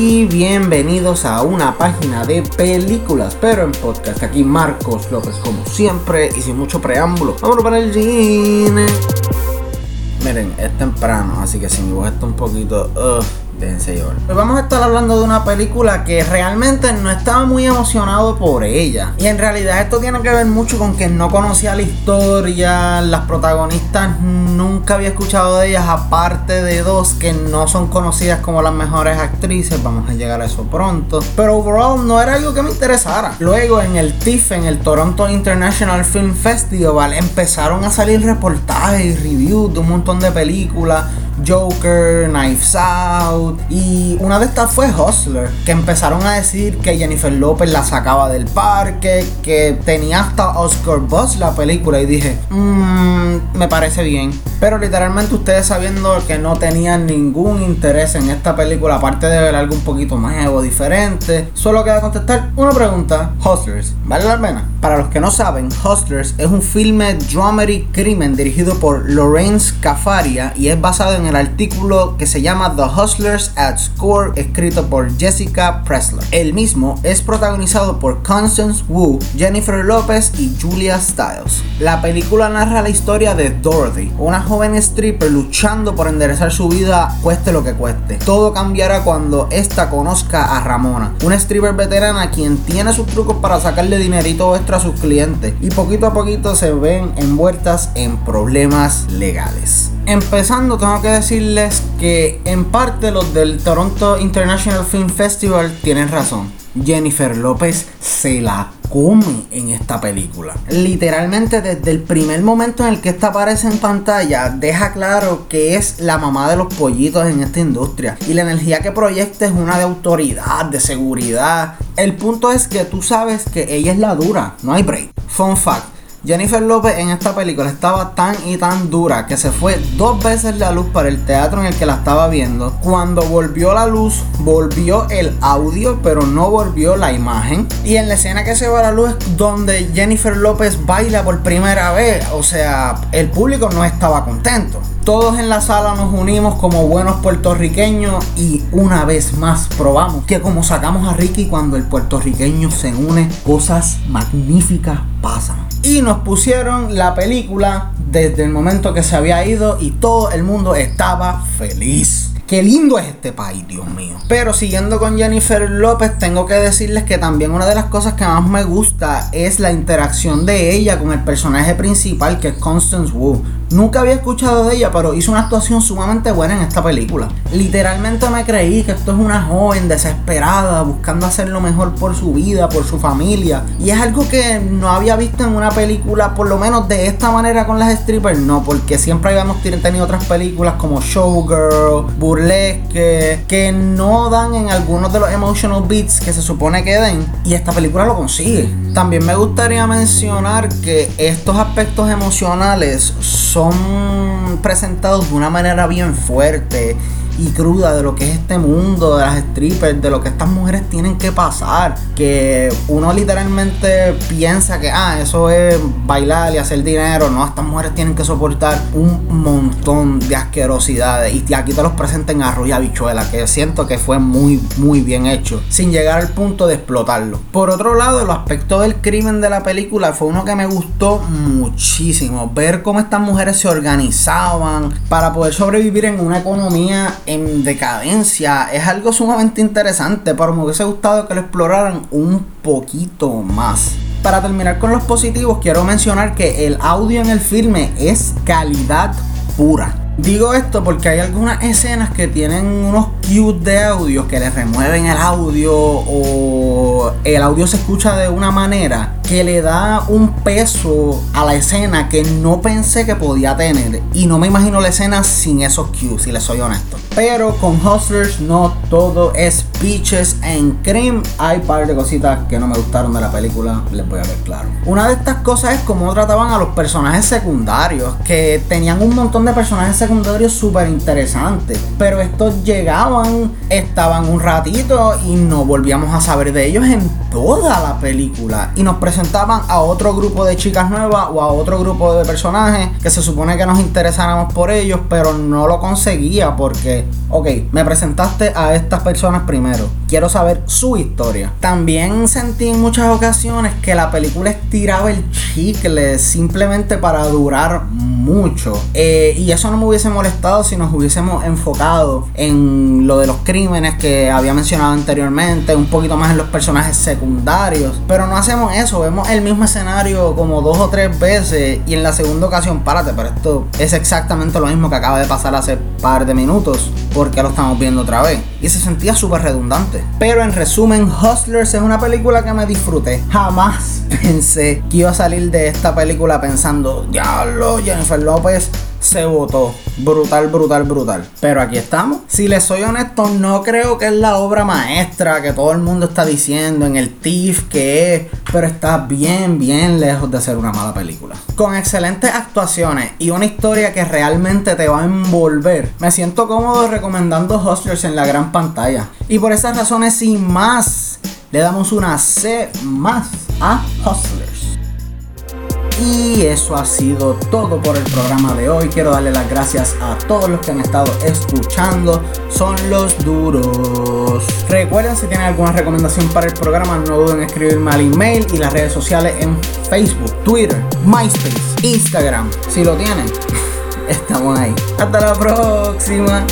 y bienvenidos a una página de películas, pero en podcast. Aquí Marcos López, como siempre, y sin mucho preámbulo. Vámonos para el cine. Miren, es temprano, así que si mi voz está un poquito. Déjense llevar. Hoy vamos a estar hablando de una película que realmente no estaba muy emocionado por ella. Y en realidad esto tiene que ver mucho con que no conocía la historia, las protagonistas nunca había escuchado de ellas, aparte de dos que no son conocidas como las mejores actrices. Vamos a llegar a eso pronto. Pero overall no era algo que me interesara. Luego en el TIFF, en el Toronto International Film Festival, empezaron a salir reportajes y reviews de un montón de películas Joker, Knives Out y una de estas fue Hustler, que empezaron a decir que Jennifer Lopez la sacaba del parque, que tenía hasta Oscar Buzz la película y dije, mmm, me parece bien. Pero literalmente ustedes sabiendo que no tenían ningún interés en esta película, aparte de ver algo un poquito nuevo, diferente, solo queda contestar una pregunta. Hustlers, ¿vale la pena? Para los que no saben, Hustlers es un filme dramedy crimen dirigido por Lawrence Cafaria y es basado en el artículo que se llama The Hustlers at Score, escrito por Jessica Pressler. El mismo es protagonizado por Constance Wu, Jennifer Lopez y Julia Stiles. La película narra la historia de Dorothy, una joven stripper luchando por enderezar su vida cueste lo que cueste. Todo cambiará cuando esta conozca a Ramona, una stripper veterana quien tiene sus trucos para sacarle dinerito extra a sus clientes y poquito a poquito se ven envueltas en problemas legales. Empezando tengo que decirles que en parte los del Toronto International Film Festival tienen razón. Jennifer López se la come en esta película. Literalmente desde el primer momento en el que esta aparece en pantalla, deja claro que es la mamá de los pollitos en esta industria. Y la energía que proyecta es una de autoridad, de seguridad. El punto es que tú sabes que ella es la dura, no hay break. Fun fact. Jennifer López en esta película estaba tan y tan dura que se fue dos veces la luz para el teatro en el que la estaba viendo. Cuando volvió la luz, volvió el audio, pero no volvió la imagen. Y en la escena que se va la luz donde Jennifer López baila por primera vez. O sea, el público no estaba contento. Todos en la sala nos unimos como buenos puertorriqueños y una vez más probamos que como sacamos a Ricky cuando el puertorriqueño se une, cosas magníficas pasan. Y nos pusieron la película desde el momento que se había ido y todo el mundo estaba feliz. Qué lindo es este país, Dios mío. Pero siguiendo con Jennifer López, tengo que decirles que también una de las cosas que más me gusta es la interacción de ella con el personaje principal, que es Constance Wu. Nunca había escuchado de ella, pero hizo una actuación sumamente buena en esta película. Literalmente me creí que esto es una joven desesperada, buscando hacer lo mejor por su vida, por su familia. Y es algo que no había visto en una película, por lo menos de esta manera con las strippers, no, porque siempre habíamos tenido otras películas como Showgirl, que, que no dan en algunos de los emotional beats que se supone que den. Y esta película lo consigue. También me gustaría mencionar que estos aspectos emocionales son presentados de una manera bien fuerte y cruda de lo que es este mundo de las strippers, de lo que estas mujeres tienen que pasar. Que uno literalmente piensa que, ah, eso es bailar y hacer dinero. No, estas mujeres tienen que soportar un montón de asquerosidades. Y aquí te los presenten a arroz y habichuela, que siento que fue muy, muy bien hecho, sin llegar al punto de explotarlo. Por otro lado, el aspecto del crimen de la película fue uno que me gustó muchísimo. Ver cómo estas mujeres se organizaban para poder sobrevivir en una economía en decadencia es algo sumamente interesante, pero me hubiese gustado que lo exploraran un poquito más. Para terminar con los positivos, quiero mencionar que el audio en el filme es calidad pura. Digo esto porque hay algunas escenas que tienen unos cues de audio que le remueven el audio o el audio se escucha de una manera que le da un peso a la escena que no pensé que podía tener. Y no me imagino la escena sin esos cues, si les soy honesto. Pero con Hustlers no todo es and cream. Hay par de cositas que no me gustaron de la película, les voy a ver claro. Una de estas cosas es cómo trataban a los personajes secundarios, que tenían un montón de personajes secundarios súper interesantes. Pero estos llegaban, estaban un ratito y no volvíamos a saber de ellos en toda la película. Y nos presentaban presentaban a otro grupo de chicas nuevas o a otro grupo de personajes que se supone que nos interesáramos por ellos, pero no lo conseguía porque ok, me presentaste a estas personas primero, quiero saber su historia. También sentí en muchas ocasiones que la película estiraba el chicle simplemente para durar mucho. Eh, y eso no me hubiese molestado si nos hubiésemos enfocado en lo de los crímenes que había mencionado anteriormente, un poquito más en los personajes secundarios. Pero no hacemos eso, vemos el mismo escenario como dos o tres veces y en la segunda ocasión, párate, pero esto es exactamente lo mismo que acaba de pasar hace par de minutos. porque lo estamos viendo otra vez? Y se sentía súper redundante. Pero en resumen, Hustlers es una película que me disfruté. Jamás pensé que iba a salir de esta película pensando, diablo, Jennifer López se votó. Brutal, brutal, brutal. Pero aquí estamos. Si les soy honesto, no creo que es la obra maestra que todo el mundo está diciendo en el TIFF que es. Pero está bien, bien lejos de ser una mala película. Con excelentes actuaciones y una historia que realmente te va a envolver, me siento cómodo recomendando Hustlers en la gran pantalla. Y por esas razones, sin más, le damos una C más a Hustlers. Y eso ha sido todo por el programa de hoy. Quiero darle las gracias a todos los que han estado escuchando. Son los duros. Recuerden si tienen alguna recomendación para el programa, no duden en escribirme al email y las redes sociales en Facebook, Twitter, MySpace, Instagram. Si lo tienen, estamos ahí. Hasta la próxima.